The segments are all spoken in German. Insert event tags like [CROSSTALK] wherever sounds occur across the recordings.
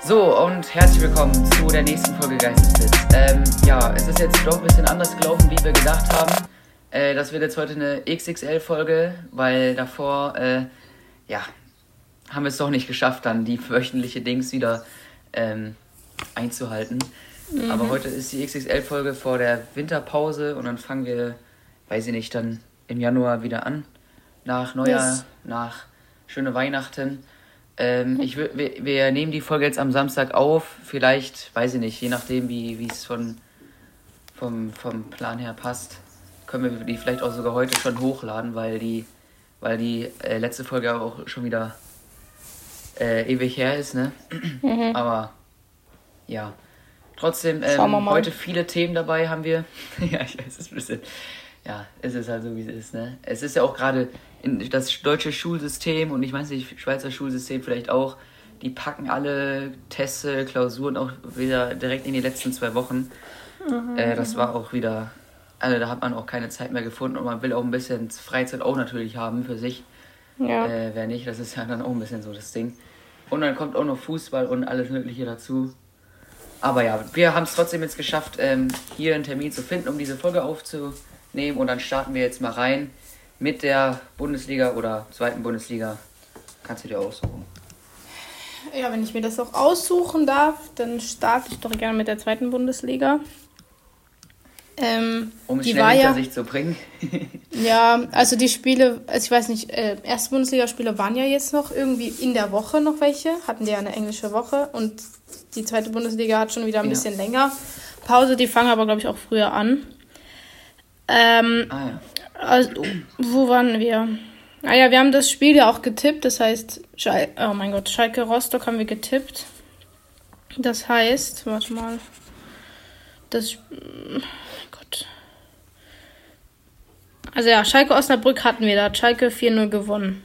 So, und herzlich willkommen zu der nächsten Folge Geistesblitz. Ähm, ja, es ist jetzt doch ein bisschen anders gelaufen, wie wir gedacht haben. Äh, das wird jetzt heute eine XXL-Folge, weil davor, äh, ja, haben wir es doch nicht geschafft, dann die wöchentliche Dings wieder ähm, einzuhalten. Mhm. Aber heute ist die XXL-Folge vor der Winterpause und dann fangen wir, weiß ich nicht, dann im Januar wieder an. Nach Neujahr, yes. nach schöne Weihnachten. Ähm, ich, wir, wir nehmen die Folge jetzt am Samstag auf. Vielleicht, weiß ich nicht, je nachdem, wie es von, vom, vom Plan her passt, können wir die vielleicht auch sogar heute schon hochladen, weil die, weil die äh, letzte Folge auch schon wieder äh, ewig her ist, ne? Mhm. Aber ja. Trotzdem, ähm, heute viele Themen dabei haben wir. [LAUGHS] ja, ich weiß, es ist ein bisschen. Ja, es ist halt so, wie es ist, ne? Es ist ja auch gerade das deutsche Schulsystem und ich weiß nicht, Schweizer Schulsystem vielleicht auch, die packen alle Tests, Klausuren auch wieder direkt in die letzten zwei Wochen. Mhm, äh, das war auch wieder, also da hat man auch keine Zeit mehr gefunden und man will auch ein bisschen Freizeit auch natürlich haben für sich. Ja. Äh, wer nicht, das ist ja dann auch ein bisschen so das Ding. Und dann kommt auch noch Fußball und alles Mögliche dazu. Aber ja, wir haben es trotzdem jetzt geschafft, ähm, hier einen Termin zu finden, um diese Folge aufzunehmen. Und dann starten wir jetzt mal rein mit der Bundesliga oder zweiten Bundesliga. Kannst du dir aussuchen. Ja, wenn ich mir das auch aussuchen darf, dann starte ich doch gerne mit der zweiten Bundesliga. Ähm, um es schnell hinter ja, sich zu bringen. [LAUGHS] ja, also die Spiele, also ich weiß nicht, äh, erste Bundesligaspiele waren ja jetzt noch irgendwie in der Woche noch welche, hatten die ja eine englische Woche und die zweite Bundesliga hat schon wieder ein ja. bisschen länger Pause, die fangen aber glaube ich auch früher an. Ähm, ah ja. Also, wo waren wir? Ah ja, wir haben das Spiel ja auch getippt, das heißt, Schal oh mein Gott, Schalke Rostock haben wir getippt. Das heißt, warte mal, das, Gott. Also ja, Schalke Osnabrück hatten wir, da hat Schalke 4-0 gewonnen.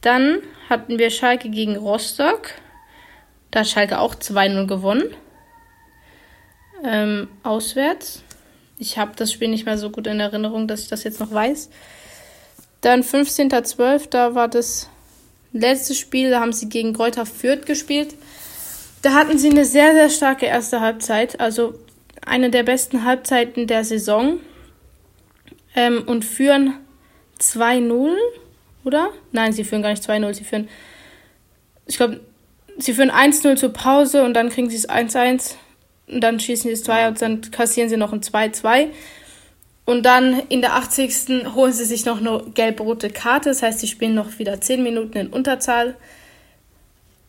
Dann hatten wir Schalke gegen Rostock, da hat Schalke auch 2-0 gewonnen. Ähm, auswärts. Ich habe das Spiel nicht mehr so gut in Erinnerung, dass ich das jetzt noch weiß. Dann 15.12. Da war das letzte Spiel, da haben sie gegen Kräuter Fürth gespielt. Da hatten sie eine sehr, sehr starke erste Halbzeit. Also eine der besten Halbzeiten der Saison. Ähm, und führen 2-0, oder? Nein, sie führen gar nicht 2-0. Sie führen, ich glaube, sie führen 1-0 zur Pause und dann kriegen sie es 1-1 und dann schießen sie 2 und dann kassieren sie noch ein 2-2. Und dann in der 80. holen sie sich noch eine gelb-rote Karte. Das heißt, sie spielen noch wieder 10 Minuten in Unterzahl.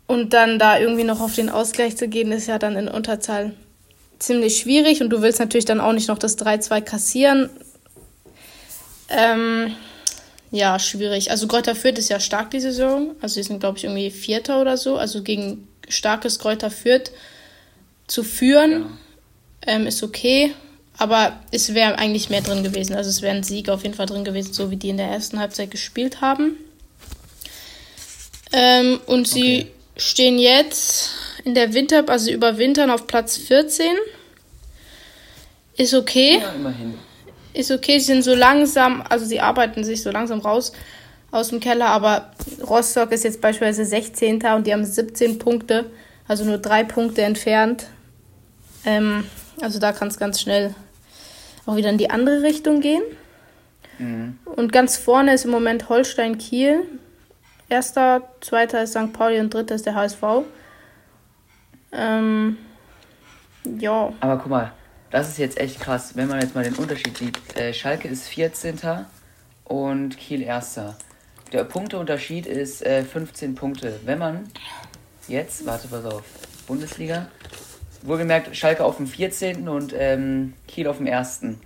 Und dann da irgendwie noch auf den Ausgleich zu gehen, ist ja dann in Unterzahl ziemlich schwierig. Und du willst natürlich dann auch nicht noch das 3-2 kassieren. Ähm, ja, schwierig. Also Kräuter Fürth ist ja stark die Saison. Also sie sind, glaube ich, irgendwie Vierter oder so. Also gegen starkes Kräuter Fürth zu führen, ja. ähm, ist okay. Aber es wäre eigentlich mehr drin gewesen. Also es wäre ein Sieg auf jeden Fall drin gewesen, so wie die in der ersten Halbzeit gespielt haben. Ähm, und sie okay. stehen jetzt in der Winter, also überwintern auf Platz 14. Ist okay. Ja, immerhin. Ist okay, sie sind so langsam, also sie arbeiten sich so langsam raus aus dem Keller, aber Rostock ist jetzt beispielsweise 16. und die haben 17 Punkte, also nur drei Punkte entfernt. Ähm, also da kann es ganz schnell auch wieder in die andere Richtung gehen. Mhm. Und ganz vorne ist im Moment Holstein Kiel. Erster, zweiter ist St. Pauli und dritter ist der HSV. Ähm, ja. Aber guck mal, das ist jetzt echt krass, wenn man jetzt mal den Unterschied sieht. Äh, Schalke ist 14. und Kiel erster. Der Punkteunterschied ist äh, 15 Punkte. Wenn man jetzt, warte, pass auf, Bundesliga, wohlgemerkt Schalke auf dem 14. und ähm, Kiel auf dem 1. mhm.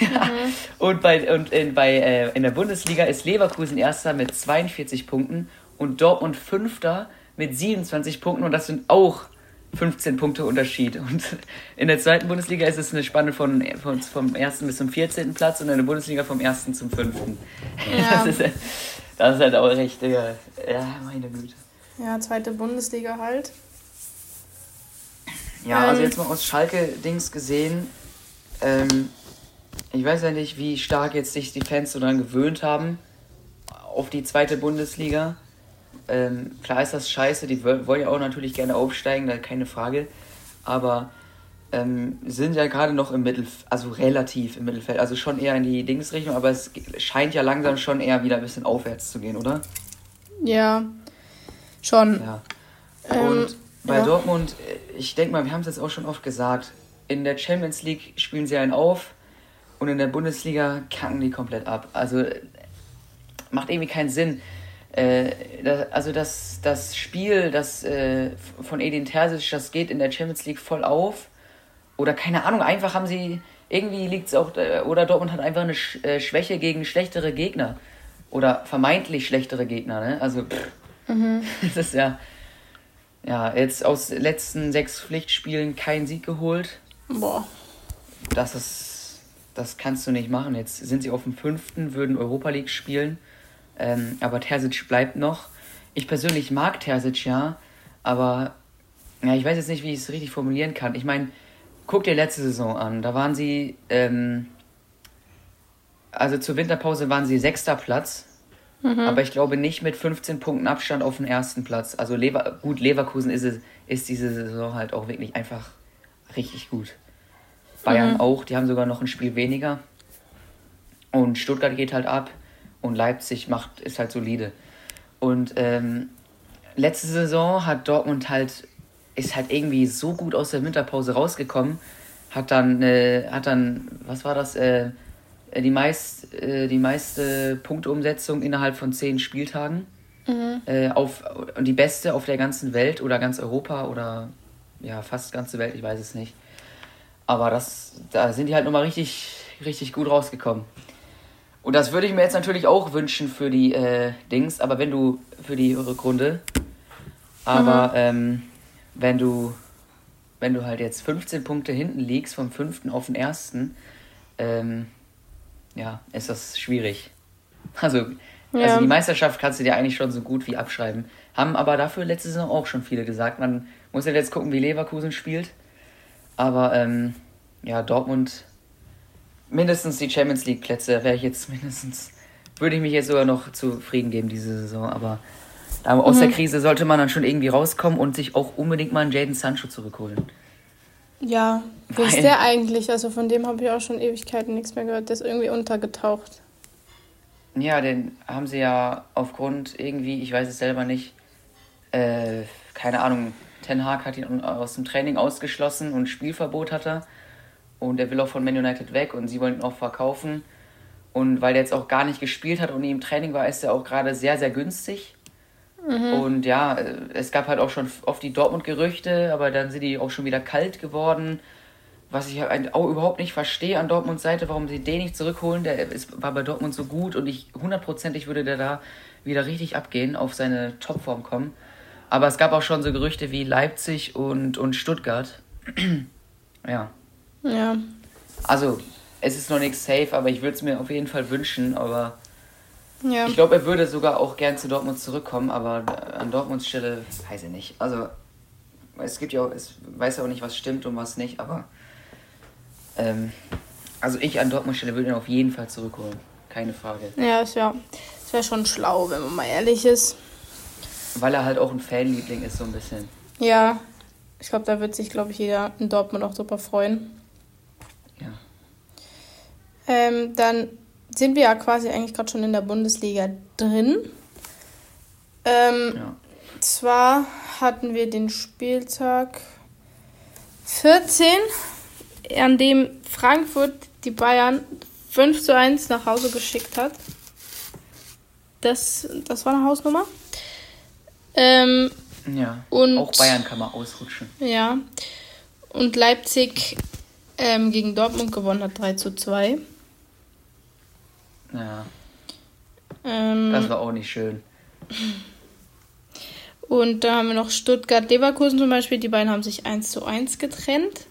[LAUGHS] und bei, und in, bei, äh, in der Bundesliga ist Leverkusen Erster mit 42 Punkten und Dortmund Fünfter mit 27 Punkten und das sind auch 15 Punkte Unterschied. Und in der zweiten Bundesliga ist es eine Spanne von, von vom 1. bis zum 14. Platz und in der Bundesliga vom 1. zum 5. Ja. [LAUGHS] Das, ist, das ist halt auch recht, ja, meine Güte. Ja, zweite Bundesliga halt. Ja, also ähm, also jetzt mal aus Schalke-Dings gesehen. Ähm, ich weiß ja nicht, wie stark jetzt sich die Fans so dran gewöhnt haben auf die zweite Bundesliga. Ähm, klar ist das scheiße, die wollen ja auch natürlich gerne aufsteigen, da keine Frage. Aber ähm, sind ja gerade noch im Mittelfeld, also relativ im Mittelfeld, also schon eher in die Dingsrichtung, aber es scheint ja langsam schon eher wieder ein bisschen aufwärts zu gehen, oder? Ja, schon. Ja. Ähm, Und bei ja. Dortmund, ich denke mal, wir haben es jetzt auch schon oft gesagt, in der Champions League spielen sie einen auf und in der Bundesliga kacken die komplett ab. Also macht irgendwie keinen Sinn. Äh, das, also das, das Spiel das, äh, von Edin Terzic, das geht in der Champions League voll auf oder keine Ahnung, einfach haben sie, irgendwie liegt es auch, äh, oder Dortmund hat einfach eine äh, Schwäche gegen schlechtere Gegner. Oder vermeintlich schlechtere Gegner, ne? Also, pff, mhm. [LAUGHS] das ist ja, ja, jetzt aus letzten sechs Pflichtspielen kein Sieg geholt. Boah. Das ist, das kannst du nicht machen. Jetzt sind sie auf dem fünften, würden Europa League spielen. Ähm, aber Terzic bleibt noch. Ich persönlich mag Terzic ja, aber ja, ich weiß jetzt nicht, wie ich es richtig formulieren kann. Ich meine, guck dir letzte Saison an. Da waren sie, ähm, also zur Winterpause waren sie sechster Platz. Mhm. Aber ich glaube nicht mit 15 Punkten Abstand auf den ersten Platz. Also Lever gut, Leverkusen ist, es, ist diese Saison halt auch wirklich einfach richtig gut. Bayern mhm. auch, die haben sogar noch ein Spiel weniger. Und Stuttgart geht halt ab und Leipzig macht, ist halt solide. Und ähm, letzte Saison hat Dortmund halt ist halt irgendwie so gut aus der Winterpause rausgekommen, hat dann, äh, hat dann, was war das, äh, die, meist, äh, die meiste Punkteumsetzung innerhalb von zehn Spieltagen. Mhm. Äh, auf, und die beste auf der ganzen Welt oder ganz Europa oder ja, fast ganze Welt, ich weiß es nicht. Aber das, da sind die halt nochmal richtig, richtig gut rausgekommen. Und das würde ich mir jetzt natürlich auch wünschen für die äh, Dings, aber wenn du für die Rückrunde. Aber mhm. ähm, wenn du, wenn du halt jetzt 15 Punkte hinten liegst, vom fünften auf den ersten, ähm, ja, ist das schwierig. Also, ja. also die Meisterschaft kannst du dir eigentlich schon so gut wie abschreiben. Haben aber dafür letzte Saison auch schon viele gesagt. Man muss ja jetzt gucken, wie Leverkusen spielt. Aber ähm, ja, Dortmund mindestens die Champions League Plätze wäre ich jetzt [LAUGHS] mindestens, würde ich mich jetzt sogar noch zufrieden geben diese Saison. Aber aber aus mhm. der Krise sollte man dann schon irgendwie rauskommen und sich auch unbedingt mal einen Jaden Sancho zurückholen. Ja, wo ist der eigentlich? Also von dem habe ich auch schon Ewigkeiten nichts mehr gehört. Der ist irgendwie untergetaucht. Ja, den haben sie ja aufgrund irgendwie, ich weiß es selber nicht, äh, keine Ahnung, Ten Hag hat ihn aus dem Training ausgeschlossen und Spielverbot hat er. Und er will auch von Man United weg und sie wollen ihn auch verkaufen. Und weil der jetzt auch gar nicht gespielt hat und nie im Training war, ist er auch gerade sehr, sehr günstig. Mhm. Und ja, es gab halt auch schon oft die Dortmund-Gerüchte, aber dann sind die auch schon wieder kalt geworden. Was ich halt auch überhaupt nicht verstehe an Dortmunds Seite, warum sie den nicht zurückholen. Der ist, war bei Dortmund so gut und ich hundertprozentig würde der da wieder richtig abgehen, auf seine Topform kommen. Aber es gab auch schon so Gerüchte wie Leipzig und, und Stuttgart. [CLEARS THROAT] ja. Ja. Also, es ist noch nichts safe, aber ich würde es mir auf jeden Fall wünschen, aber ja. Ich glaube, er würde sogar auch gern zu Dortmund zurückkommen, aber an Dortmunds Stelle weiß ich nicht. Also, es gibt ja auch, es weiß ja auch nicht, was stimmt und was nicht, aber ähm, also ich an Dortmunds Stelle würde ihn auf jeden Fall zurückholen. Keine Frage. Ja, ist ja, es wäre schon schlau, wenn man mal ehrlich ist. Weil er halt auch ein Fanliebling ist, so ein bisschen. Ja, ich glaube, da wird sich, glaube ich, jeder in Dortmund auch super freuen. Ja. Ähm, dann sind wir ja quasi eigentlich gerade schon in der Bundesliga drin. Ähm, ja. Zwar hatten wir den Spieltag 14, an dem Frankfurt die Bayern 5 zu 1 nach Hause geschickt hat. Das, das war eine Hausnummer. Ähm, ja, und, auch Bayern kann man ausrutschen. Ja. Und Leipzig ähm, gegen Dortmund gewonnen hat 3 zu 2. Ja. Ähm, das war auch nicht schön. Und da haben wir noch Stuttgart-Leverkusen zum Beispiel. Die beiden haben sich 1 zu 1 getrennt.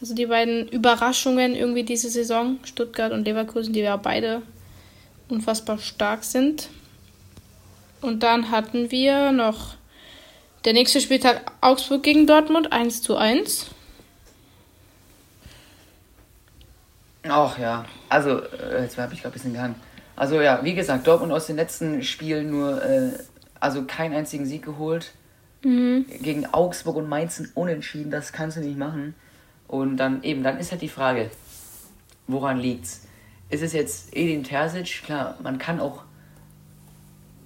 Also die beiden Überraschungen irgendwie diese Saison. Stuttgart und Leverkusen, die ja beide unfassbar stark sind. Und dann hatten wir noch der nächste Spieltag Augsburg gegen Dortmund 1 zu 1. Ach ja, also äh, jetzt habe ich gerade ein bisschen gehangen. Also ja, wie gesagt, Dortmund aus den letzten Spielen nur äh, also keinen einzigen Sieg geholt. Mhm. Gegen Augsburg und Mainz unentschieden, das kannst du nicht machen. Und dann eben, dann ist halt die Frage, woran liegt's? Ist es jetzt Edin Terzic? Klar, man kann auch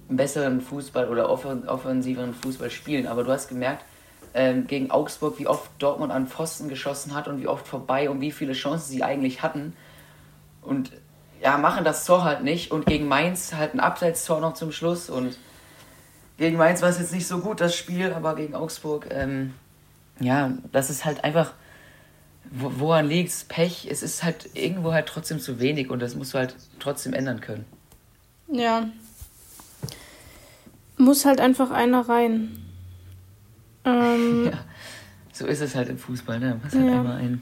besseren Fußball oder offensiveren Fußball spielen, aber du hast gemerkt, ähm, gegen Augsburg, wie oft Dortmund an Pfosten geschossen hat und wie oft vorbei und wie viele Chancen sie eigentlich hatten. Und ja, machen das Tor halt nicht. Und gegen Mainz halt ein Abseitstor noch zum Schluss. Und gegen Mainz war es jetzt nicht so gut, das Spiel, aber gegen Augsburg, ähm, ja, das ist halt einfach, wo, woran liegt's? Pech, es ist halt irgendwo halt trotzdem zu wenig und das musst du halt trotzdem ändern können. Ja. Muss halt einfach einer rein. Ähm, ja, so ist es halt im Fußball, ne? Man halt ja. immer ein,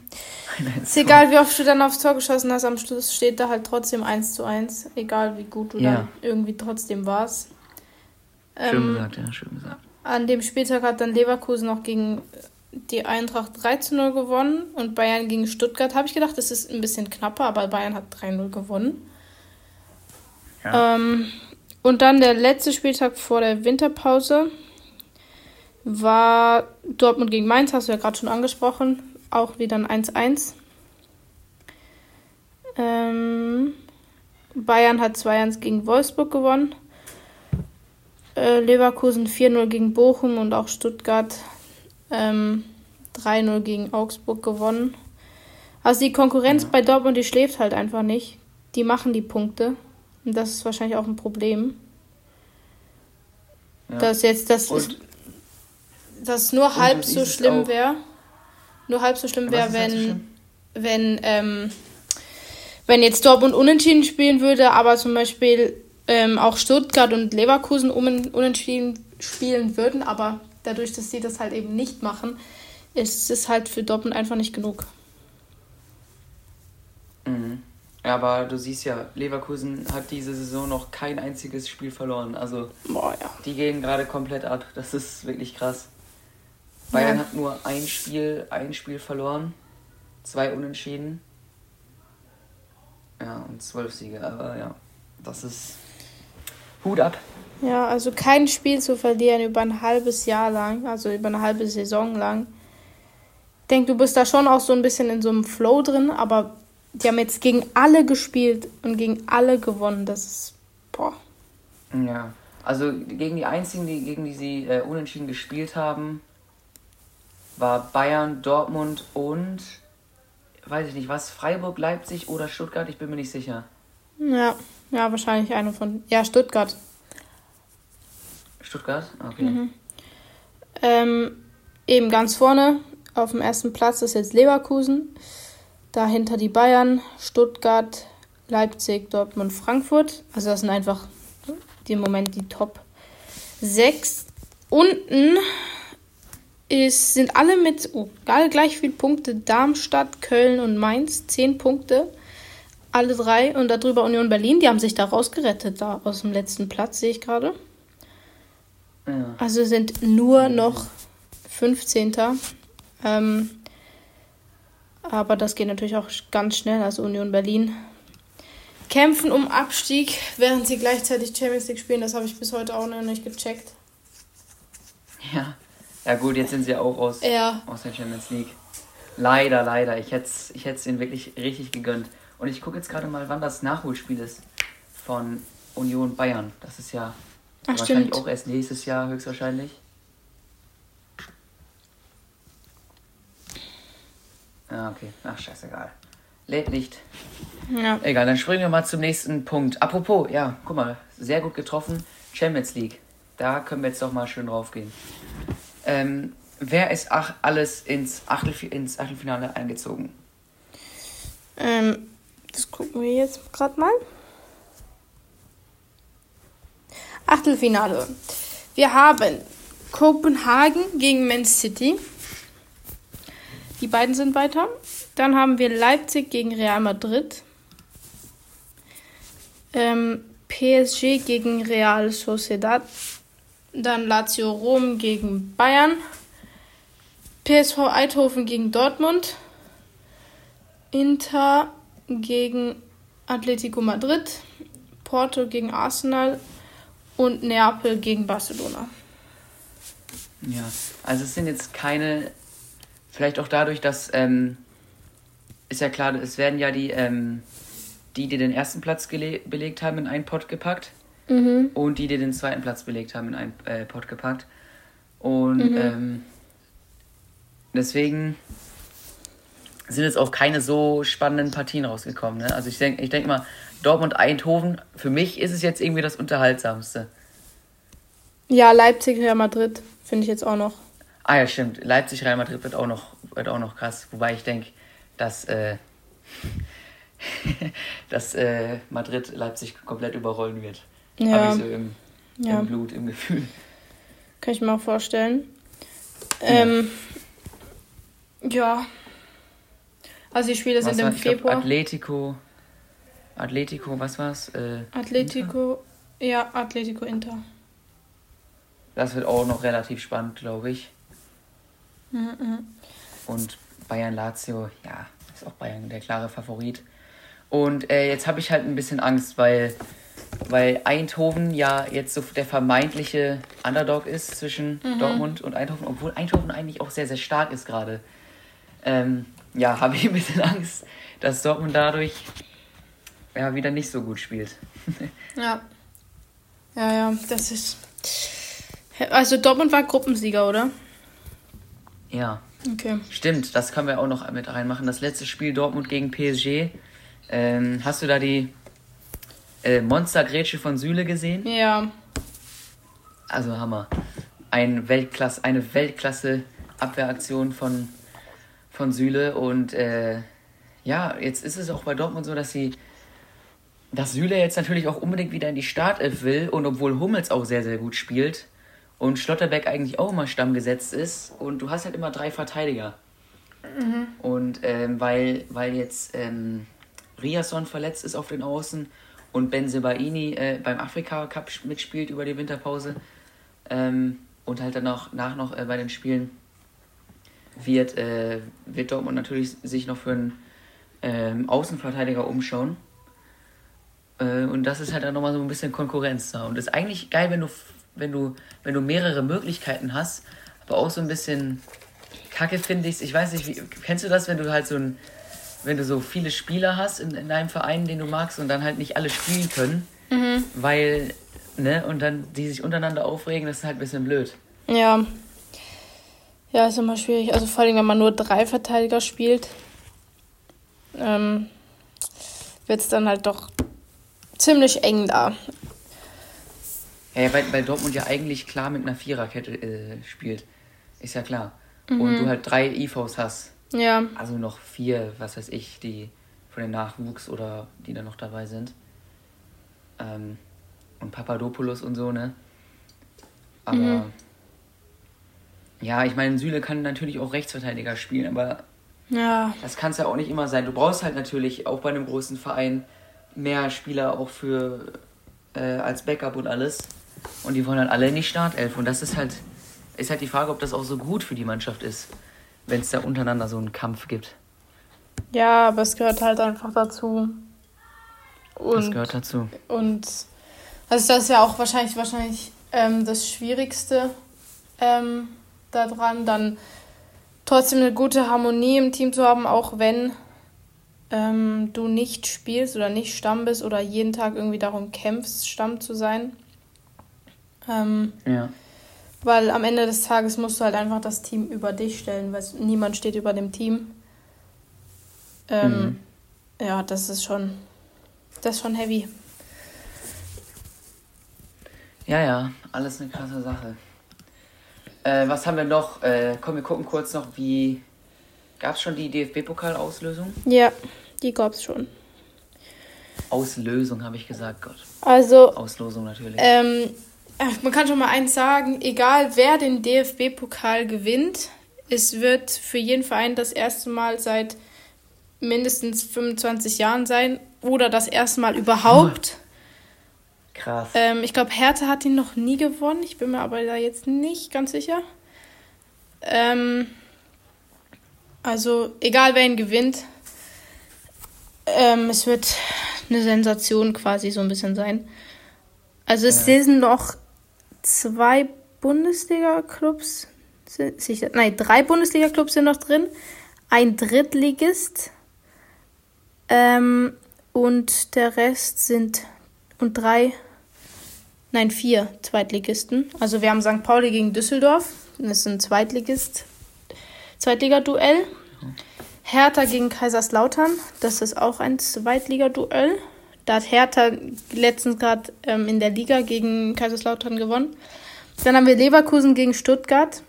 ein, ein Ist egal, wie oft du dann aufs Tor geschossen hast, am Schluss steht da halt trotzdem 1 zu 1. Egal, wie gut du ja. dann irgendwie trotzdem warst. Schön ähm, gesagt, ja, schön gesagt. An dem Spieltag hat dann Leverkusen noch gegen die Eintracht 3 zu 0 gewonnen und Bayern gegen Stuttgart. Habe ich gedacht, das ist ein bisschen knapper, aber Bayern hat 3-0 gewonnen. Ja. Ähm, und dann der letzte Spieltag vor der Winterpause war Dortmund gegen Mainz, hast du ja gerade schon angesprochen. Auch wieder ein 1-1. Ähm, Bayern hat 2-1 gegen Wolfsburg gewonnen. Äh, Leverkusen 4-0 gegen Bochum und auch Stuttgart ähm, 3-0 gegen Augsburg gewonnen. Also die Konkurrenz bei Dortmund, die schläft halt einfach nicht. Die machen die Punkte. Und das ist wahrscheinlich auch ein Problem. Ja. Dass jetzt das ist, dass nur halb so schlimm wäre. Nur halb so schlimm wäre, wenn, so wenn, ähm, wenn jetzt Dortmund unentschieden spielen würde, aber zum Beispiel ähm, auch Stuttgart und Leverkusen unentschieden spielen würden, aber dadurch, dass sie das halt eben nicht machen, ist es halt für Dortmund einfach nicht genug. Mhm. Aber du siehst ja, Leverkusen hat diese Saison noch kein einziges Spiel verloren. Also Boah, ja. die gehen gerade komplett ab. Das ist wirklich krass. Bayern ja. hat nur ein Spiel, ein Spiel verloren, zwei Unentschieden. Ja, und zwölf Siege. Aber ja, das ist Hut ab. Ja, also kein Spiel zu verlieren über ein halbes Jahr lang, also über eine halbe Saison lang. Ich denke, du bist da schon auch so ein bisschen in so einem Flow drin, aber die haben jetzt gegen alle gespielt und gegen alle gewonnen. Das ist, boah. Ja, also gegen die einzigen, die, gegen die sie äh, unentschieden gespielt haben, war Bayern, Dortmund und weiß ich nicht, was, Freiburg, Leipzig oder Stuttgart, ich bin mir nicht sicher. Ja, ja, wahrscheinlich eine von. Ja, Stuttgart. Stuttgart? Okay. Mhm. Ähm, eben ganz vorne auf dem ersten Platz ist jetzt Leverkusen. Dahinter die Bayern, Stuttgart, Leipzig, Dortmund, Frankfurt. Also das sind einfach im Moment die Top 6. Unten ist, sind alle mit oh, gleich viel Punkte. Darmstadt, Köln und Mainz, 10 Punkte. Alle drei. Und darüber Union Berlin, die haben sich da rausgerettet, da aus dem letzten Platz, sehe ich gerade. Ja. Also sind nur noch 15. Ähm, aber das geht natürlich auch ganz schnell. Also Union Berlin kämpfen um Abstieg, während sie gleichzeitig Champions League spielen. Das habe ich bis heute auch noch nicht gecheckt. Ja, ja gut, jetzt sind sie auch aus, ja. aus der Champions League. Leider, leider. Ich hätte es ich ihnen wirklich richtig gegönnt. Und ich gucke jetzt gerade mal, wann das Nachholspiel ist von Union Bayern. Das ist ja Ach, wahrscheinlich stimmt. auch erst nächstes Jahr höchstwahrscheinlich. Ah, okay. Ach, scheißegal. Lädt nicht. Ja. Egal, dann springen wir mal zum nächsten Punkt. Apropos, ja, guck mal, sehr gut getroffen. Champions League. Da können wir jetzt doch mal schön draufgehen. Ähm, wer ist ach, alles ins, Achtelf ins Achtelfinale eingezogen? Ähm, das gucken wir jetzt gerade mal. Achtelfinale. Wir haben Kopenhagen gegen Man City. Die beiden sind weiter. Dann haben wir Leipzig gegen Real Madrid. Ähm, PSG gegen Real Sociedad. Dann Lazio Rom gegen Bayern. PSV Eindhoven gegen Dortmund. Inter gegen Atletico Madrid. Porto gegen Arsenal. und Neapel gegen Barcelona. Ja, also es sind jetzt keine, vielleicht auch dadurch, dass, ähm, ist ja klar, es werden ja die, ähm, die, die den ersten Platz belegt haben, in einen Pot gepackt mhm. und die, die den zweiten Platz belegt haben, in einen äh, Pot gepackt. Und mhm. ähm, deswegen sind jetzt auch keine so spannenden Partien rausgekommen. Ne? Also ich denke ich denk mal, Dortmund-Eindhoven, für mich ist es jetzt irgendwie das Unterhaltsamste. Ja, Leipzig, Real Madrid finde ich jetzt auch noch. Ah ja, stimmt. Leipzig, Real Madrid wird auch noch, wird auch noch krass. Wobei ich denke, dass, äh, [LAUGHS] dass äh, Madrid Leipzig komplett überrollen wird. Ja. Habe ich so im, ja. im Blut, im Gefühl. Kann ich mir auch vorstellen. Ähm, ja. Also die Spiele sind im Februar. Glaub, Atletico. Atletico, was war's? Äh, Atletico, Inter? ja, Atletico Inter. Das wird auch noch relativ spannend, glaube ich. Mhm. Und Bayern Lazio, ja, ist auch Bayern der klare Favorit. Und äh, jetzt habe ich halt ein bisschen Angst, weil, weil Eindhoven ja jetzt so der vermeintliche Underdog ist zwischen mhm. Dortmund und Eindhoven, obwohl Eindhoven eigentlich auch sehr, sehr stark ist gerade. Ähm, ja, [LAUGHS] habe ich ein bisschen Angst, dass Dortmund dadurch ja, wieder nicht so gut spielt. [LAUGHS] ja. Ja, ja, das ist. Also Dortmund war Gruppensieger, oder? Ja. Okay. Stimmt, das können wir auch noch mit reinmachen. Das letzte Spiel Dortmund gegen PSG. Ähm, hast du da die äh, Monstergrätsche von Süle gesehen? Ja. Also Hammer. Ein Weltklasse, eine Weltklasse Abwehraktion von, von Süle. Und äh, ja, jetzt ist es auch bei Dortmund so, dass sie dass Süle jetzt natürlich auch unbedingt wieder in die Startelf will und obwohl Hummels auch sehr, sehr gut spielt, und Schlotterbeck eigentlich auch immer stammgesetzt ist und du hast halt immer drei Verteidiger. Mhm. Und ähm, weil, weil jetzt ähm, Riasson verletzt ist auf den Außen und Benzebaini äh, beim Afrika Cup mitspielt über die Winterpause ähm, und halt dann noch nach noch äh, bei den Spielen wird, äh, wird Dortmund natürlich sich noch für einen ähm, Außenverteidiger umschauen. Äh, und das ist halt dann nochmal so ein bisschen Konkurrenz da. Und das ist eigentlich geil, wenn du wenn du, wenn du mehrere Möglichkeiten hast, aber auch so ein bisschen kacke finde ich Ich weiß nicht, wie, kennst du das, wenn du halt so ein, wenn du so viele Spieler hast in, in deinem Verein, den du magst und dann halt nicht alle spielen können, mhm. weil, ne, und dann die sich untereinander aufregen, das ist halt ein bisschen blöd. Ja. Ja, ist immer schwierig. Also vor allem, wenn man nur drei Verteidiger spielt, ähm, wird es dann halt doch ziemlich eng da. Ja, weil, weil Dortmund ja eigentlich klar mit einer Viererkette äh, spielt. Ist ja klar. Mhm. Und du halt drei IVs hast. Ja. Also noch vier, was weiß ich, die von den Nachwuchs oder die da noch dabei sind. Ähm, und Papadopoulos und so, ne? Aber. Mhm. Ja, ich meine, Süle kann natürlich auch Rechtsverteidiger spielen, aber. Ja. Das kann es ja auch nicht immer sein. Du brauchst halt natürlich auch bei einem großen Verein mehr Spieler auch für. Äh, als Backup und alles. Und die wollen dann alle in die Startelf. Und das ist halt, ist halt die Frage, ob das auch so gut für die Mannschaft ist, wenn es da untereinander so einen Kampf gibt. Ja, aber es gehört halt einfach dazu. Und, das gehört dazu. Und also das ist ja auch wahrscheinlich, wahrscheinlich ähm, das Schwierigste ähm, daran, dann trotzdem eine gute Harmonie im Team zu haben, auch wenn ähm, du nicht spielst oder nicht Stamm bist oder jeden Tag irgendwie darum kämpfst, Stamm zu sein. Ähm, ja. Weil am Ende des Tages musst du halt einfach das Team über dich stellen, weil niemand steht über dem Team. Ähm, mhm. Ja, das ist schon, das ist schon heavy. Ja, ja, alles eine krasse Sache. Äh, was haben wir noch? Äh, komm, wir gucken kurz noch, wie. Gab es schon die DFB-Pokal-Auslösung? Ja, die gab es schon. Auslösung habe ich gesagt, Gott. Also. Auslosung natürlich. Ähm, man kann schon mal eins sagen, egal wer den DFB-Pokal gewinnt, es wird für jeden Verein das erste Mal seit mindestens 25 Jahren sein oder das erste Mal überhaupt. Krass. Ähm, ich glaube, Hertha hat ihn noch nie gewonnen. Ich bin mir aber da jetzt nicht ganz sicher. Ähm, also, egal wer ihn gewinnt, ähm, es wird eine Sensation quasi so ein bisschen sein. Also es Ja. sind noch zwei Bundesliga-Clubs. Nein, drei Bundesliga-Clubs sind noch drin. Ein Drittligist. Ähm, und der Rest sind. Und drei. Nein, vier Zweitligisten. Also wir haben St. Pauli gegen Düsseldorf. Das ist ein Zweitligist. Zweitligaduell. Hertha gegen Kaiserslautern. Das ist auch ein Zweitligaduell. Da hat Hertha letztens gerade ähm, in der Liga gegen Kaiserslautern gewonnen. Dann haben wir Leverkusen gegen Stuttgart.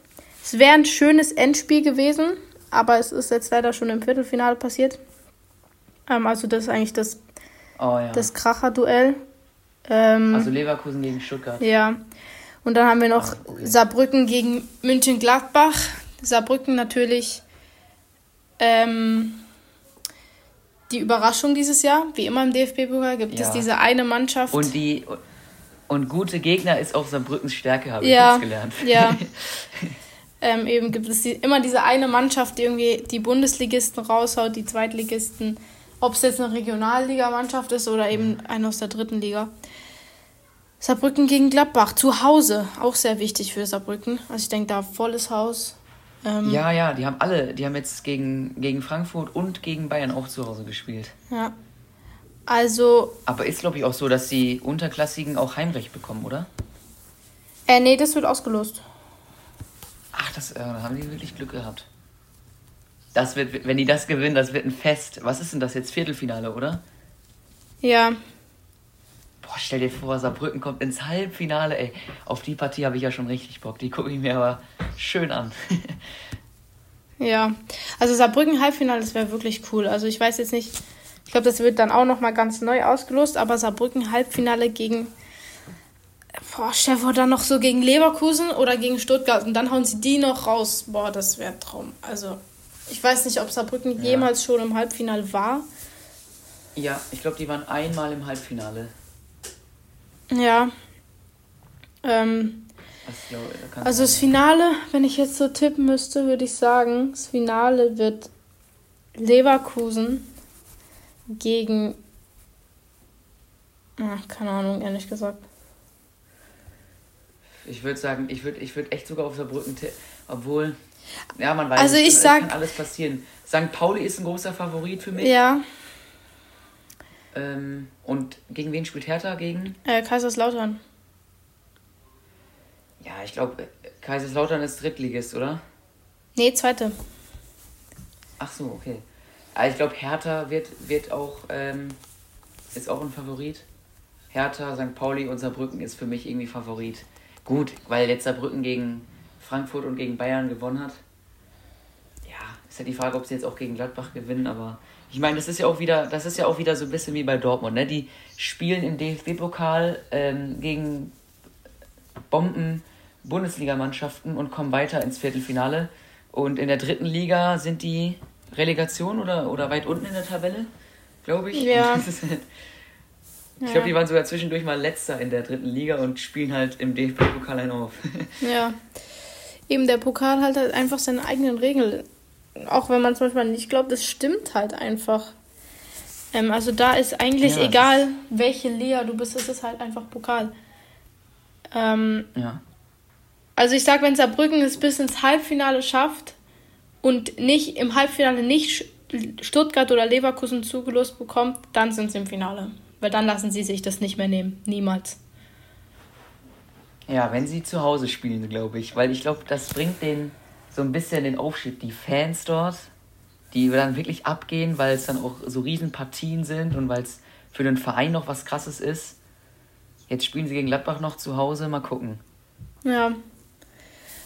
Es wäre ein schönes Endspiel gewesen, aber es ist jetzt leider schon im Viertelfinale passiert. Ähm, also das ist eigentlich das, Oh ja. das Kracher-Duell. Ähm, also Leverkusen gegen Stuttgart. ja. Und dann haben wir noch Ah, okay. Saarbrücken gegen München-Gladbach. Saarbrücken natürlich ähm, die Überraschung dieses Jahr. Wie immer im DFB-Pokal gibt es Ja. diese eine Mannschaft. Und die und gute Gegner ist auch Saarbrückens Stärke, habe ich Ja, jetzt gelernt. ja. [LAUGHS] ähm, eben gibt es die, immer diese eine Mannschaft, die irgendwie die Bundesligisten raushaut, die Zweitligisten. Ob es jetzt eine Regionalligamannschaft ist oder eben eine aus der dritten Liga. Saarbrücken gegen Gladbach, zu Hause, auch sehr wichtig für Saarbrücken. Also ich denke, da volles Haus. Ähm, Ja, ja, die haben alle, die haben jetzt gegen, gegen Frankfurt und gegen Bayern auch zu Hause gespielt. ja. Also, Aber ist, glaube ich, auch so, dass die Unterklassigen auch Heimrecht bekommen, oder? äh, nee, das wird ausgelost. Ach, das äh, da haben die wirklich Glück gehabt. Das wird, wenn die das gewinnen, das wird ein Fest. Was ist denn das jetzt? Viertelfinale, oder? Ja, Boah, stell dir vor, Saarbrücken kommt ins Halbfinale, ey. Auf die Partie habe ich ja schon richtig Bock. Die gucke ich mir aber schön an. [LAUGHS] ja. Also Saarbrücken Halbfinale, das wäre wirklich cool. Also ich weiß jetzt nicht, ich glaube, das wird dann auch nochmal ganz neu ausgelost, aber Saarbrücken Halbfinale gegen, boah, stell dir vor, dann noch so gegen Leverkusen oder gegen Stuttgart und dann hauen sie die noch raus. Boah, das wäre ein Traum. Also ich weiß nicht, ob Saarbrücken Ja. jemals schon im Halbfinale war. ja, ich glaube, die waren einmal im Halbfinale. Ja. Ähm, kann Also das. Finale, wenn ich jetzt so tippen müsste, würde ich sagen, das Finale wird Leverkusen gegen. Ach, keine Ahnung, ehrlich gesagt. Ich würde sagen, ich würde ich würd echt sogar auf Saarbrücken tippen. Obwohl, ja, man weiß Also es, ich es sag- kann alles passieren. St. Pauli ist ein großer Favorit für mich. Ja, Ähm, und gegen wen spielt Hertha? Gegen? äh, Kaiserslautern. Ja, ich glaube, Kaiserslautern ist Drittligist, oder? Nee, zweite. Ach so, okay. Aber ich glaube, Hertha wird, wird auch, ähm, ist auch ein Favorit. Hertha, St. Pauli und Saarbrücken ist für mich irgendwie Favorit. Gut, weil jetzt Saarbrücken gegen Frankfurt und gegen Bayern gewonnen hat. Ist ja die Frage, ob sie jetzt auch gegen Gladbach gewinnen, aber ich meine, das ist ja auch wieder, das ist ja auch wieder so ein bisschen wie bei Dortmund, ne? Die spielen im DFB-Pokal ähm, gegen Bomben Bundesligamannschaften und kommen weiter ins Viertelfinale. Und in der dritten Liga sind die Relegation oder, oder weit unten in der Tabelle, glaube ich. Ja. Halt- Ich glaube, die waren sogar zwischendurch mal letzter in der dritten Liga und spielen halt im DFB-Pokal einen auf. Ja. Eben, der Pokal hat halt einfach seine eigenen Regeln. Auch wenn man es manchmal nicht glaubt, das stimmt halt einfach. Ähm, also da ist eigentlich Ja, egal, welche Liga du bist, es ist halt einfach Pokal. Ähm, ja. also ich sag, wenn Saarbrücken es bis ins Halbfinale schafft und nicht im Halbfinale nicht Stuttgart oder Leverkusen zugelost bekommt, dann sind sie im Finale. Weil dann lassen sie sich das nicht mehr nehmen. Niemals. Ja, wenn sie zu Hause spielen, glaube ich. Weil ich glaube, das bringt denen so ein bisschen den Aufstieg. Die Fans dort, die dann wirklich abgehen, weil es dann auch so Riesenpartien sind und weil es für den Verein noch was Krasses ist. Jetzt spielen sie gegen Gladbach noch zu Hause. Mal gucken. Ja.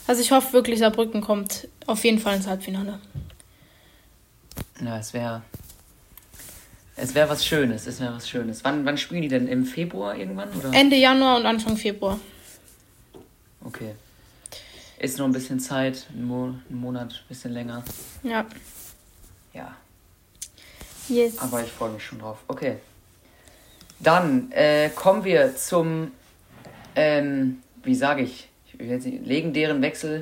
Also ich hoffe wirklich, Saarbrücken kommt auf jeden Fall ins Halbfinale. Ja, es wäre. Es wäre was Schönes. Es wäre was Schönes. Wann, wann spielen die denn? Im Februar irgendwann? Oder? Ende Januar und Anfang Februar. Okay. Ist noch ein bisschen Zeit. Ein, Mo ein Monat, ein bisschen länger. Ja. Ja. Yes. Aber ich freue mich schon drauf. Okay. Dann äh, kommen wir zum, ähm, wie sage ich, nicht, legendären Wechsel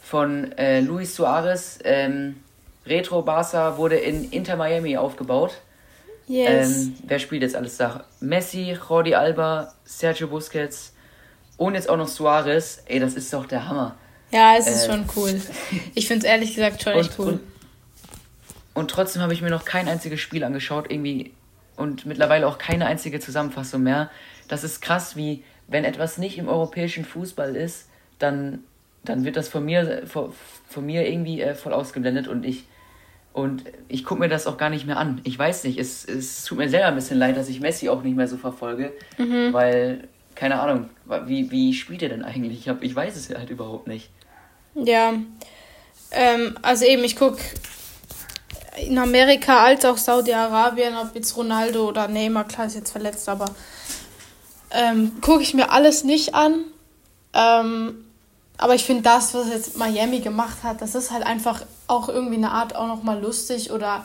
von äh, Luis Suarez. Ähm, Retro Barca wurde in Inter Miami aufgebaut. Yes. Ähm, wer spielt jetzt alles da? Messi, Jordi Alba, Sergio Busquets und jetzt auch noch Suarez. Ey, das ist doch der Hammer. Ja, es ist äh, schon cool. [LAUGHS] Ich finde es ehrlich gesagt schon und, echt cool. Und, und trotzdem habe ich mir noch kein einziges Spiel angeschaut, irgendwie. Und mittlerweile auch keine einzige Zusammenfassung mehr. Das ist krass, wie, wenn etwas nicht im europäischen Fußball ist, dann, dann wird das von mir, von, von mir irgendwie äh, voll ausgeblendet und ich. Und ich gucke mir das auch gar nicht mehr an. Ich weiß nicht, es, es tut mir selber ein bisschen leid, dass ich Messi auch nicht mehr so verfolge, mhm. weil, keine Ahnung, wie, wie spielt er denn eigentlich? Ich, hab, ich weiß es halt überhaupt nicht. Ja, ähm, also eben, ich gucke in Amerika als auch Saudi-Arabien, ob jetzt Ronaldo oder Neymar, klar ist jetzt verletzt, aber ähm, gucke ich mir alles nicht an. Ähm, aber ich finde das, was jetzt Miami gemacht hat, das ist halt einfach auch irgendwie eine Art auch nochmal lustig oder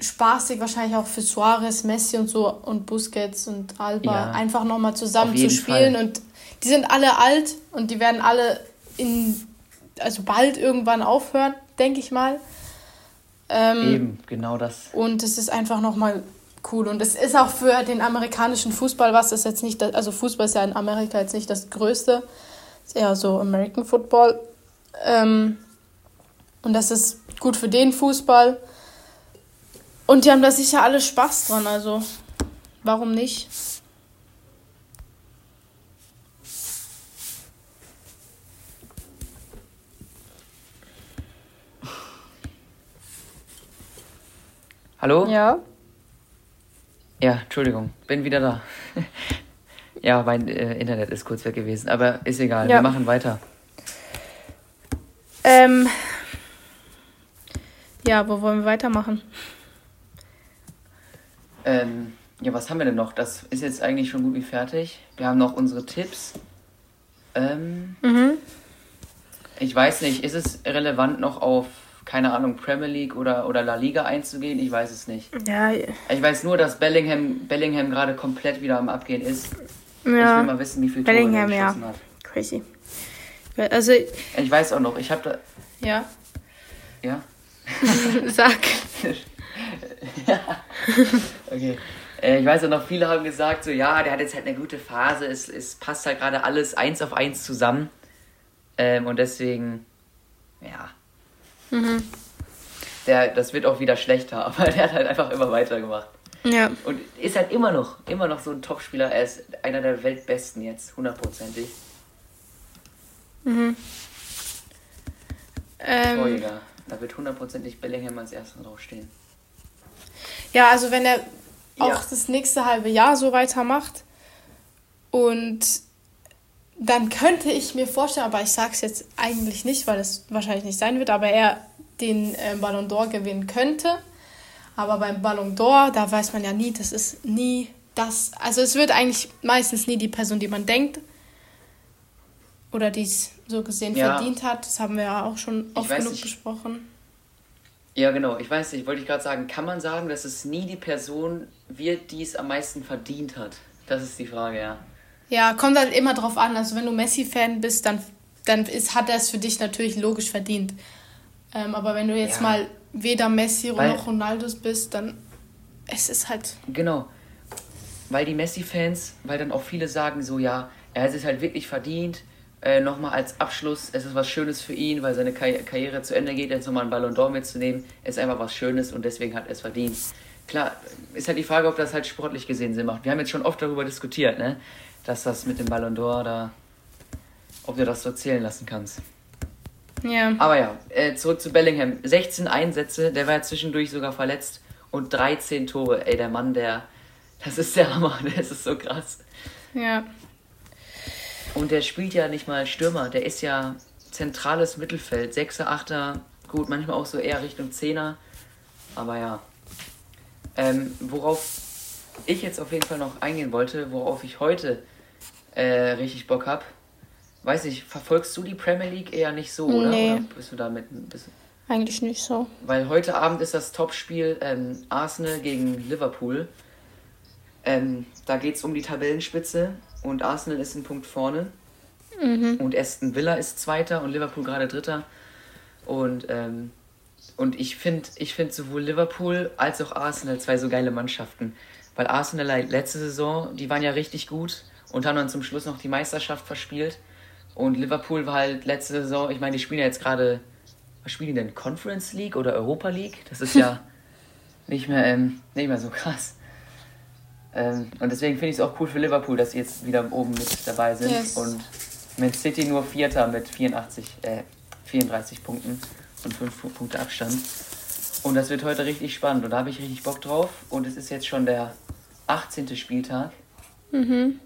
spaßig, wahrscheinlich auch für Suarez, Messi und so und Busquets und Alba, ja, einfach nochmal zusammen zu spielen. Fall. Und die sind alle alt und die werden alle in, also bald irgendwann aufhören, denke ich mal. Ähm, Eben, genau das. Und es ist einfach nochmal cool. Und es ist auch für den amerikanischen Fußball, was das jetzt nicht, also Fußball ist ja in Amerika jetzt nicht das Größte, ist eher so American Football. Ähm, und das ist gut für den Fußball. Und die haben da sicher alle Spaß dran, also warum nicht? Hallo? Ja. Ja, Entschuldigung, bin wieder da. [LAUGHS] ja, mein äh, Internet ist kurz weg gewesen, aber ist egal, ja. wir machen weiter. Ähm. Ja, wo wollen wir weitermachen? Ähm, ja, was haben wir denn noch? Das ist jetzt eigentlich schon gut wie fertig. Wir haben noch unsere Tipps. Ähm, mhm. Ich weiß nicht, ist es relevant noch auf keine Ahnung, Premier League oder, oder La Liga einzugehen. Ich weiß es nicht. Ja. Ich weiß nur, dass Bellingham, Bellingham gerade komplett wieder am Abgehen ist. Ja. Ich will mal wissen, wie viel Bellingham, Tore er geschossen ja. hat. Crazy. Also. Ich weiß auch noch, ich habe da. Ja. Ja? [LAUGHS] Sag. [LAUGHS] ja. Okay. Äh, ich weiß auch noch, viele haben gesagt, so, ja, der hat jetzt halt eine gute Phase, es, es passt halt gerade alles eins auf eins zusammen. Ähm, und deswegen, ja, Mhm. Der, das wird auch wieder schlechter, [LAUGHS] aber der hat halt einfach immer weitergemacht. Ja. Und ist halt immer noch, immer noch so ein Topspieler. Er ist einer der Weltbesten jetzt, hundertprozentig. Mhm. Ähm. Da wird hundertprozentig Bellingham als Erster draufstehen. Ja, also wenn er auch ja. das nächste halbe Jahr so weitermacht und dann könnte ich mir vorstellen, aber ich sage es jetzt eigentlich nicht, weil es wahrscheinlich nicht sein wird, aber er den äh, Ballon d'Or gewinnen könnte. Aber beim Ballon d'Or, da weiß man ja nie, das ist nie das. Also es wird eigentlich meistens nie die Person, die man denkt oder die es so gesehen ja. verdient hat. Das haben wir ja auch schon oft genug nicht. besprochen. Ja, genau. Ich weiß nicht, wollte ich gerade sagen, kann man sagen, dass es nie die Person wird, die es am meisten verdient hat? Das ist die Frage, ja. Ja, kommt halt immer drauf an. Also wenn du Messi-Fan bist, dann, dann ist, hat er es für dich natürlich logisch verdient. Ähm, aber wenn du jetzt ja. mal weder Messi Weil, noch Ronaldo bist, dann es ist halt. Genau. Weil die Messi-Fans, weil dann auch viele sagen so, ja, er hat es halt wirklich verdient. Äh, nochmal als Abschluss, es ist was Schönes für ihn, weil seine Karri Karriere zu Ende geht, jetzt nochmal einen Ballon d'Or mitzunehmen, ist einfach was Schönes und deswegen hat er es verdient. Klar, ist halt die Frage, ob das halt sportlich gesehen Sinn macht. Wir haben jetzt schon oft darüber diskutiert, ne? Dass das mit dem Ballon d'Or da, ob du das so zählen lassen kannst. Ja. Aber ja, äh, zurück zu Bellingham. 16 Einsätze, der war ja zwischendurch sogar verletzt und 13 Tore. Ey, der Mann, der, das ist der Hammer, [LAUGHS] das ist so krass. Ja. Und der spielt ja nicht mal Stürmer, der ist ja zentrales Mittelfeld, 6er, 8er, gut, manchmal auch so eher Richtung 10er. Aber ja. Ähm, worauf ich jetzt auf jeden Fall noch eingehen wollte, worauf ich heute äh, richtig Bock habe. Weiß ich, verfolgst du die Premier League eher nicht so, oder? Nee. Oder bist du damit ein bisschen. Eigentlich nicht so. Weil heute Abend ist das Topspiel ähm, Arsenal gegen Liverpool. Ähm, da geht es um die Tabellenspitze und Arsenal ist ein Punkt vorne. Mhm. Und Aston Villa ist Zweiter und Liverpool gerade Dritter. Und ähm, und ich finde ich find sowohl Liverpool als auch Arsenal zwei so geile Mannschaften. Weil Arsenal halt letzte Saison, die waren ja richtig gut und haben dann zum Schluss noch die Meisterschaft verspielt. Und Liverpool war halt letzte Saison, ich meine, die spielen ja jetzt gerade, was spielen die denn? Conference League oder Europa League? Das ist ja [LAUGHS] nicht mehr, ähm, nicht mehr so krass. Ähm, und deswegen finde ich es auch cool für Liverpool, dass sie jetzt wieder oben mit dabei sind. Yes. Und Man City nur Vierter mit 84, äh, 34 Punkten und 5 Punkte Abstand. Und das wird heute richtig spannend und da habe ich richtig Bock drauf. Und es ist jetzt schon der 18. Spieltag. Mhm.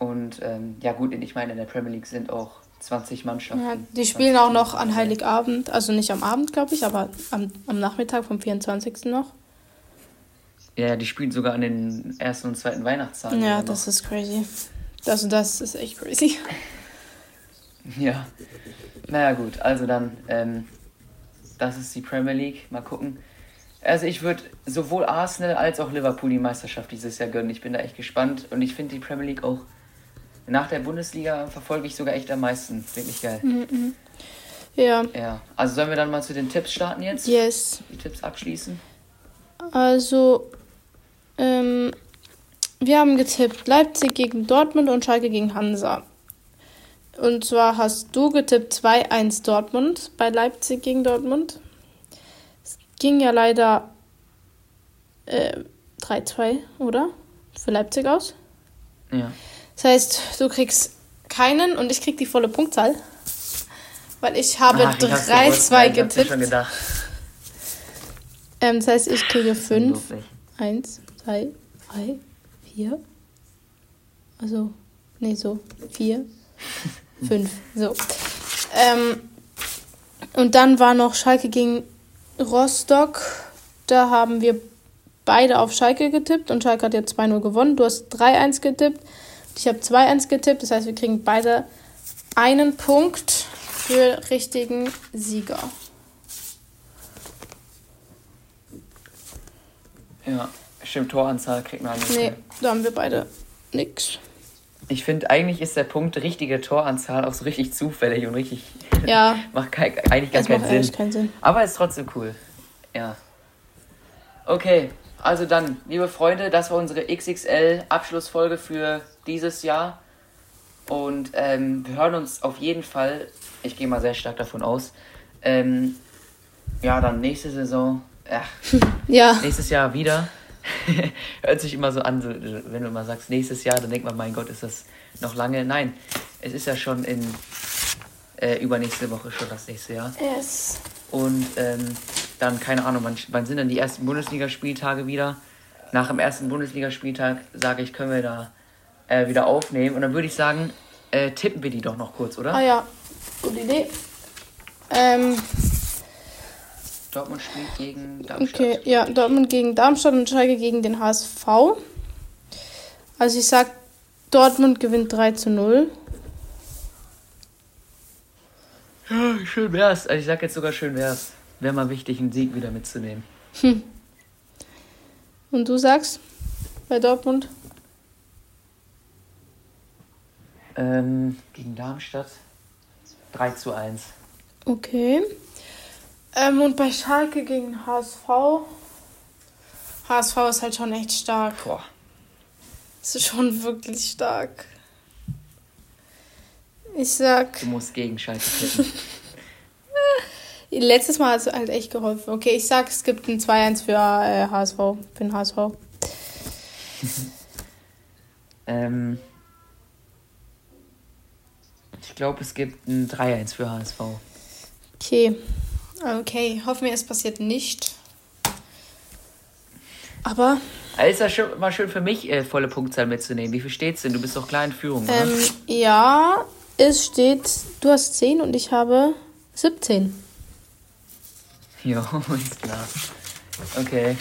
Und ähm, ja gut, ich meine, in der Premier League sind auch 20 Mannschaften. Ja, die spielen auch noch an Heiligabend, also nicht am Abend, glaube ich, aber am, am Nachmittag vom 24. noch. Ja, die spielen sogar an den ersten und zweiten Weihnachtstagen. Ja, das ist crazy. Also das ist echt crazy. [LAUGHS] ja. Naja gut, also dann, ähm, das ist die Premier League. Mal gucken. Also ich würde sowohl Arsenal als auch Liverpool die Meisterschaft dieses Jahr gönnen. Ich bin da echt gespannt und ich finde die Premier League auch nach der Bundesliga verfolge ich sogar echt am meisten. Wirklich geil. Mhm. Ja. Ja. Also sollen wir dann mal zu den Tipps starten jetzt? Yes. Die Tipps abschließen? Also, ähm, wir haben getippt Leipzig gegen Dortmund und Schalke gegen Hansa. Und zwar hast du getippt 2-1 Dortmund bei Leipzig gegen Dortmund. Es ging ja leider äh, 3-2, oder? Für Leipzig aus. Ja. Das heißt, du kriegst keinen und ich krieg die volle Punktzahl. Weil ich habe 3-2 getippt. Schon gedacht. Ähm, das heißt, ich kriege 5. 1, 2, 3, 4. Also, nee, so. 4, [LAUGHS] Fünf, so. Ähm, und dann war noch Schalke gegen Rostock. Da haben wir beide auf Schalke getippt und Schalke hat ja 2-0 gewonnen. Du hast 3-1 getippt. Ich habe 2-1 getippt. Das heißt, wir kriegen beide einen Punkt für richtigen Sieger. Ja, stimmt, Toranzahl kriegt man nicht. Nee, da haben wir beide nichts. Ich finde, eigentlich ist der Punkt richtige Toranzahl auch so richtig zufällig und richtig. [LAUGHS] Ja. macht kein, eigentlich gar keinen Sinn. keinen Sinn. Aber ist trotzdem cool. Ja. Okay, also dann, liebe Freunde, das war unsere XXL-Abschlussfolge für dieses Jahr. Und ähm, wir hören uns auf jeden Fall, ich gehe mal sehr stark davon aus, ähm, ja, dann nächste Saison, ach, [LAUGHS] ja. nächstes Jahr wieder. [LAUGHS] Hört sich immer so an, wenn du immer sagst, nächstes Jahr, dann denkt man, mein Gott, ist das noch lange. Nein, es ist ja schon in äh, übernächste Woche schon das nächste Jahr. Yes. Und ähm, dann, keine Ahnung, wann, wann sind denn die ersten Bundesligaspieltage wieder? Nach dem ersten Bundesligaspieltag, sage ich, können wir da äh, wieder aufnehmen. Und dann würde ich sagen, äh, tippen wir die doch noch kurz, oder? Ah ja, gute Idee. Ähm, Dortmund spielt gegen Darmstadt. Okay, ja, Dortmund gegen Darmstadt und Schalke gegen den HSV. Also ich sag, Dortmund gewinnt 3 zu 0. Ja, schön wär's. Also ich sag jetzt sogar schön wär's. Wäre mal wichtig, einen Sieg wieder mitzunehmen. Hm. Und du sagst bei Dortmund? Ähm, gegen Darmstadt 3 zu 1. Okay. Ähm, und bei Schalke gegen HSV. HSV ist halt schon echt stark. Boah. Das ist schon wirklich stark. Ich sag. Du musst gegen Schalke tippen. [LAUGHS] Letztes Mal hat es halt echt geholfen. Okay, ich sag, es gibt ein 2-1 für äh, HSV. Für den HSV. [LAUGHS] ähm, ich glaube, es gibt ein 3-1 für HSV. Okay. Okay, hoffen wir, es passiert nicht. Aber. Also ist das mal schön für mich, äh, volle Punktzahl mitzunehmen. Wie viel steht's denn? Du bist doch klar in Führung, ähm, oder? Ja, es steht, du hast 10 und ich habe 17. [LAUGHS] Jo, ist klar. Okay.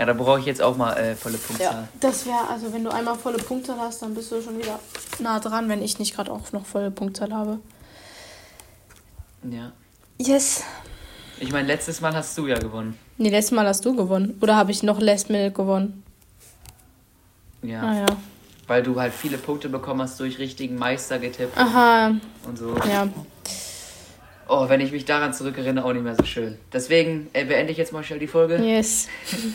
Ja, da brauche ich jetzt auch mal äh, volle Punktzahl. Ja, das wäre, also wenn du einmal volle Punktzahl hast, dann bist du schon wieder nah dran, wenn ich nicht gerade auch noch volle Punktzahl habe. Ja. Yes. Ich meine, letztes Mal hast du ja gewonnen. Nee, letztes Mal hast du gewonnen. Oder habe ich noch Last Minute gewonnen? Ja. Ah, ja. Weil du halt viele Punkte bekommen hast durch richtigen Meister getippt. Aha. Und so. Ja. Oh, wenn ich mich daran zurückerinnere, auch nicht mehr so schön. Deswegen äh, beende ich jetzt mal schnell die Folge. Yes. [LAUGHS]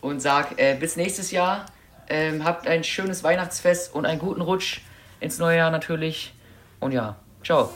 und sag äh, bis nächstes Jahr. Ähm, habt ein schönes Weihnachtsfest und einen guten Rutsch ins neue Jahr natürlich. Und ja, ciao.